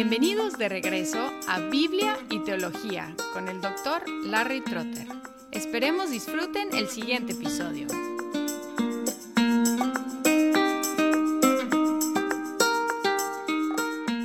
Bienvenidos de regreso a Biblia y Teología con el doctor Larry Trotter. Esperemos disfruten el siguiente episodio.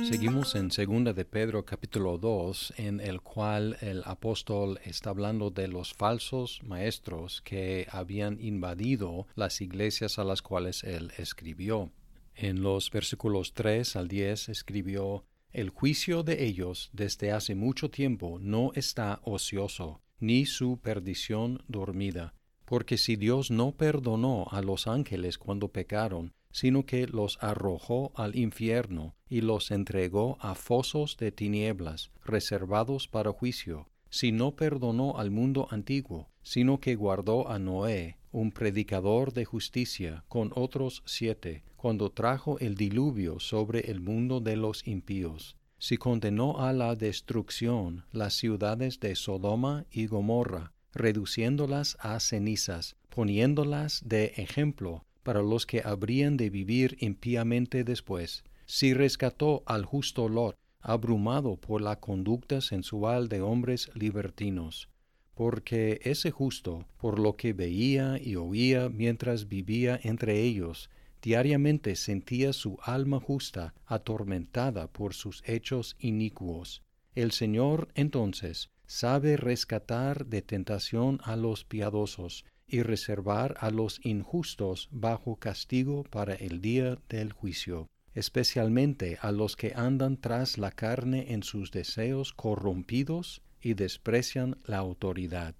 Seguimos en Segunda de Pedro capítulo 2, en el cual el apóstol está hablando de los falsos maestros que habían invadido las iglesias a las cuales él escribió. En los versículos 3 al 10 escribió el juicio de ellos desde hace mucho tiempo no está ocioso, ni su perdición dormida, porque si Dios no perdonó a los ángeles cuando pecaron, sino que los arrojó al infierno y los entregó a fosos de tinieblas, reservados para juicio, si no perdonó al mundo antiguo, sino que guardó a Noé, un predicador de justicia, con otros siete, cuando trajo el diluvio sobre el mundo de los impíos, si condenó a la destrucción las ciudades de Sodoma y Gomorra, reduciéndolas a cenizas, poniéndolas de ejemplo para los que habrían de vivir impíamente después, si rescató al justo Lot, abrumado por la conducta sensual de hombres libertinos, porque ese justo, por lo que veía y oía mientras vivía entre ellos, diariamente sentía su alma justa atormentada por sus hechos inicuos. El Señor entonces sabe rescatar de tentación a los piadosos y reservar a los injustos bajo castigo para el día del juicio, especialmente a los que andan tras la carne en sus deseos corrompidos y desprecian la autoridad.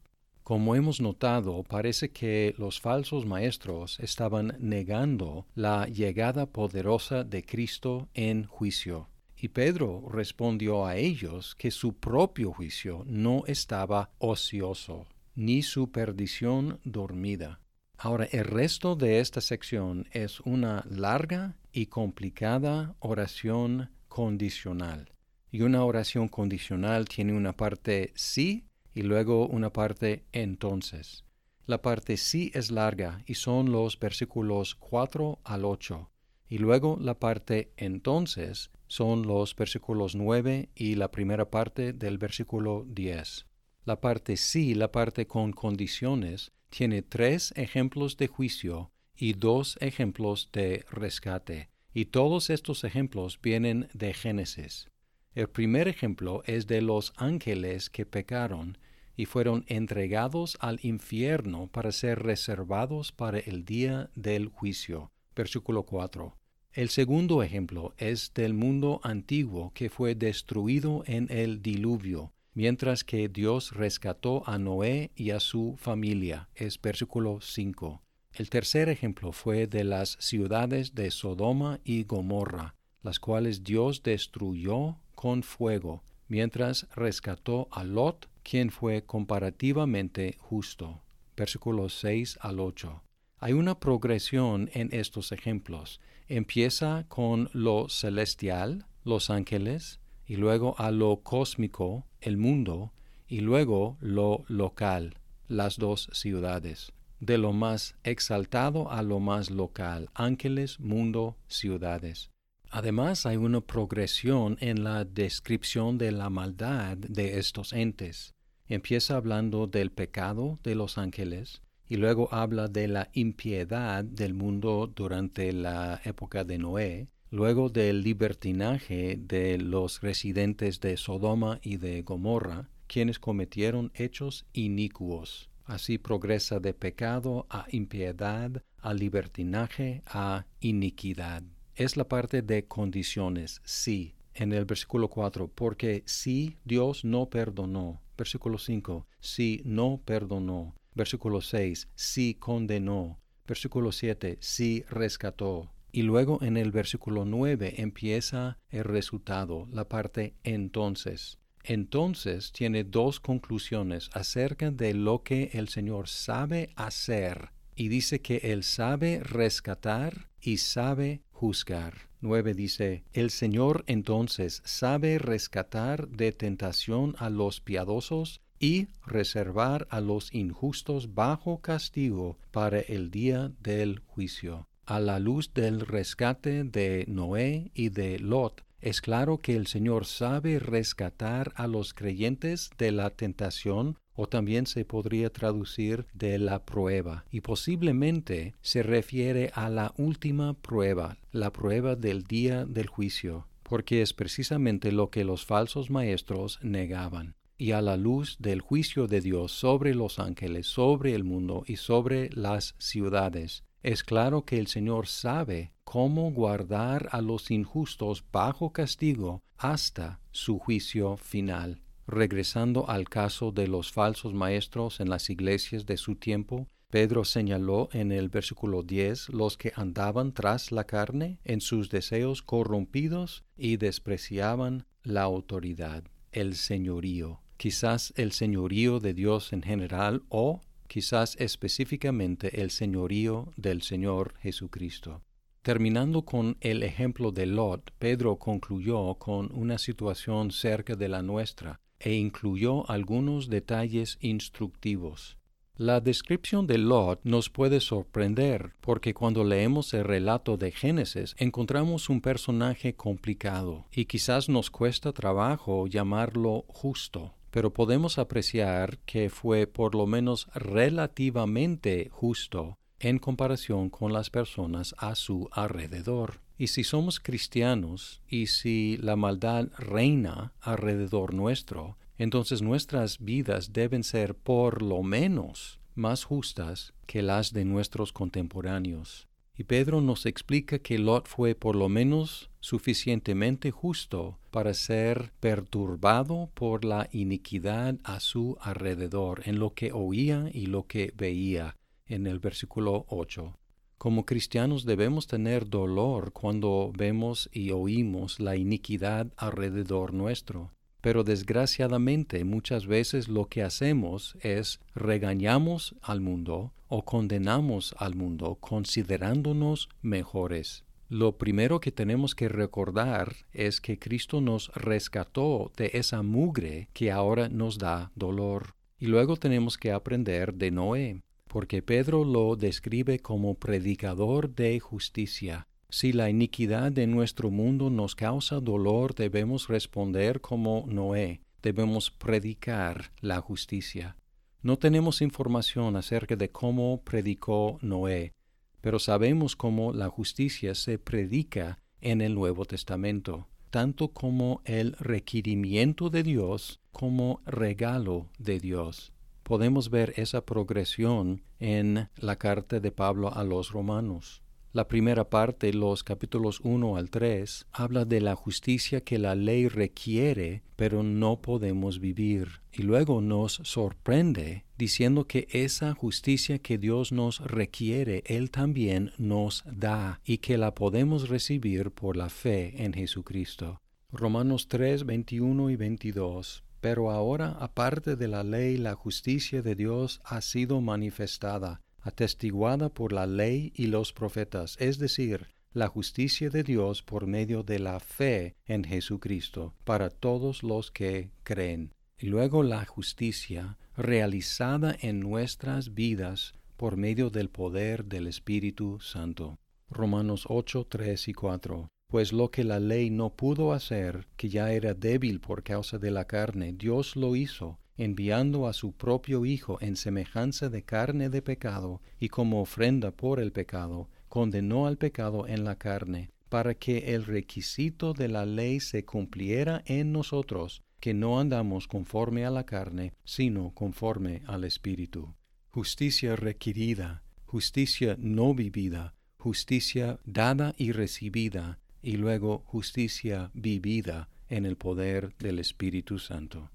Como hemos notado, parece que los falsos maestros estaban negando la llegada poderosa de Cristo en juicio. Y Pedro respondió a ellos que su propio juicio no estaba ocioso, ni su perdición dormida. Ahora, el resto de esta sección es una larga y complicada oración condicional. Y una oración condicional tiene una parte sí y luego una parte entonces. La parte sí es larga y son los versículos 4 al 8, y luego la parte entonces son los versículos 9 y la primera parte del versículo 10. La parte sí, la parte con condiciones, tiene tres ejemplos de juicio y dos ejemplos de rescate, y todos estos ejemplos vienen de Génesis. El primer ejemplo es de los ángeles que pecaron y fueron entregados al infierno para ser reservados para el día del juicio. Versículo 4. El segundo ejemplo es del mundo antiguo que fue destruido en el diluvio, mientras que Dios rescató a Noé y a su familia. Es versículo 5. El tercer ejemplo fue de las ciudades de Sodoma y Gomorra, las cuales Dios destruyó con fuego, mientras rescató a Lot, quien fue comparativamente justo. Versículos 6 al 8. Hay una progresión en estos ejemplos. Empieza con lo celestial, los ángeles, y luego a lo cósmico, el mundo, y luego lo local, las dos ciudades. De lo más exaltado a lo más local, ángeles, mundo, ciudades. Además hay una progresión en la descripción de la maldad de estos entes. Empieza hablando del pecado de los ángeles y luego habla de la impiedad del mundo durante la época de Noé, luego del libertinaje de los residentes de Sodoma y de Gomorra, quienes cometieron hechos inicuos. Así progresa de pecado a impiedad, a libertinaje, a iniquidad es la parte de condiciones, sí, en el versículo 4, porque si Dios no perdonó, versículo 5, si no perdonó, versículo 6, si condenó, versículo 7, si rescató. Y luego en el versículo 9 empieza el resultado, la parte entonces. Entonces tiene dos conclusiones acerca de lo que el Señor sabe hacer. Y dice que Él sabe rescatar y sabe juzgar. 9 dice, El Señor entonces sabe rescatar de tentación a los piadosos y reservar a los injustos bajo castigo para el día del juicio. A la luz del rescate de Noé y de Lot, Es claro que el Señor sabe rescatar a los creyentes de la tentación o también se podría traducir de la prueba, y posiblemente se refiere a la última prueba, la prueba del día del juicio, porque es precisamente lo que los falsos maestros negaban. Y a la luz del juicio de Dios sobre los ángeles, sobre el mundo y sobre las ciudades, es claro que el Señor sabe cómo guardar a los injustos bajo castigo hasta su juicio final. Regresando al caso de los falsos maestros en las iglesias de su tiempo, Pedro señaló en el versículo 10 los que andaban tras la carne en sus deseos corrompidos y despreciaban la autoridad, el señorío, quizás el señorío de Dios en general o quizás específicamente el señorío del Señor Jesucristo. Terminando con el ejemplo de Lot, Pedro concluyó con una situación cerca de la nuestra, e incluyó algunos detalles instructivos. La descripción de Lot nos puede sorprender porque cuando leemos el relato de Génesis encontramos un personaje complicado y quizás nos cuesta trabajo llamarlo justo, pero podemos apreciar que fue por lo menos relativamente justo en comparación con las personas a su alrededor. Y si somos cristianos y si la maldad reina alrededor nuestro, entonces nuestras vidas deben ser por lo menos más justas que las de nuestros contemporáneos. Y Pedro nos explica que Lot fue por lo menos suficientemente justo para ser perturbado por la iniquidad a su alrededor en lo que oía y lo que veía en el versículo 8. Como cristianos debemos tener dolor cuando vemos y oímos la iniquidad alrededor nuestro. Pero desgraciadamente muchas veces lo que hacemos es regañamos al mundo o condenamos al mundo considerándonos mejores. Lo primero que tenemos que recordar es que Cristo nos rescató de esa mugre que ahora nos da dolor. Y luego tenemos que aprender de Noé porque Pedro lo describe como predicador de justicia. Si la iniquidad de nuestro mundo nos causa dolor, debemos responder como Noé, debemos predicar la justicia. No tenemos información acerca de cómo predicó Noé, pero sabemos cómo la justicia se predica en el Nuevo Testamento, tanto como el requerimiento de Dios como regalo de Dios podemos ver esa progresión en la carta de Pablo a los romanos. La primera parte, los capítulos 1 al 3, habla de la justicia que la ley requiere, pero no podemos vivir. Y luego nos sorprende diciendo que esa justicia que Dios nos requiere, Él también nos da y que la podemos recibir por la fe en Jesucristo. Romanos 3, 21 y 22. Pero ahora, aparte de la ley, la justicia de Dios ha sido manifestada, atestiguada por la ley y los profetas, es decir, la justicia de Dios por medio de la fe en Jesucristo, para todos los que creen. Y luego la justicia realizada en nuestras vidas por medio del poder del Espíritu Santo. Romanos 8, 3 y 4 pues lo que la ley no pudo hacer, que ya era débil por causa de la carne, Dios lo hizo, enviando a su propio Hijo en semejanza de carne de pecado, y como ofrenda por el pecado, condenó al pecado en la carne, para que el requisito de la ley se cumpliera en nosotros, que no andamos conforme a la carne, sino conforme al Espíritu. Justicia requerida, justicia no vivida, justicia dada y recibida, y luego justicia vivida en el poder del Espíritu Santo.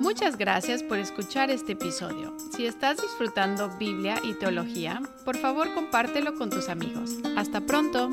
Muchas gracias por escuchar este episodio. Si estás disfrutando Biblia y teología, por favor compártelo con tus amigos. Hasta pronto.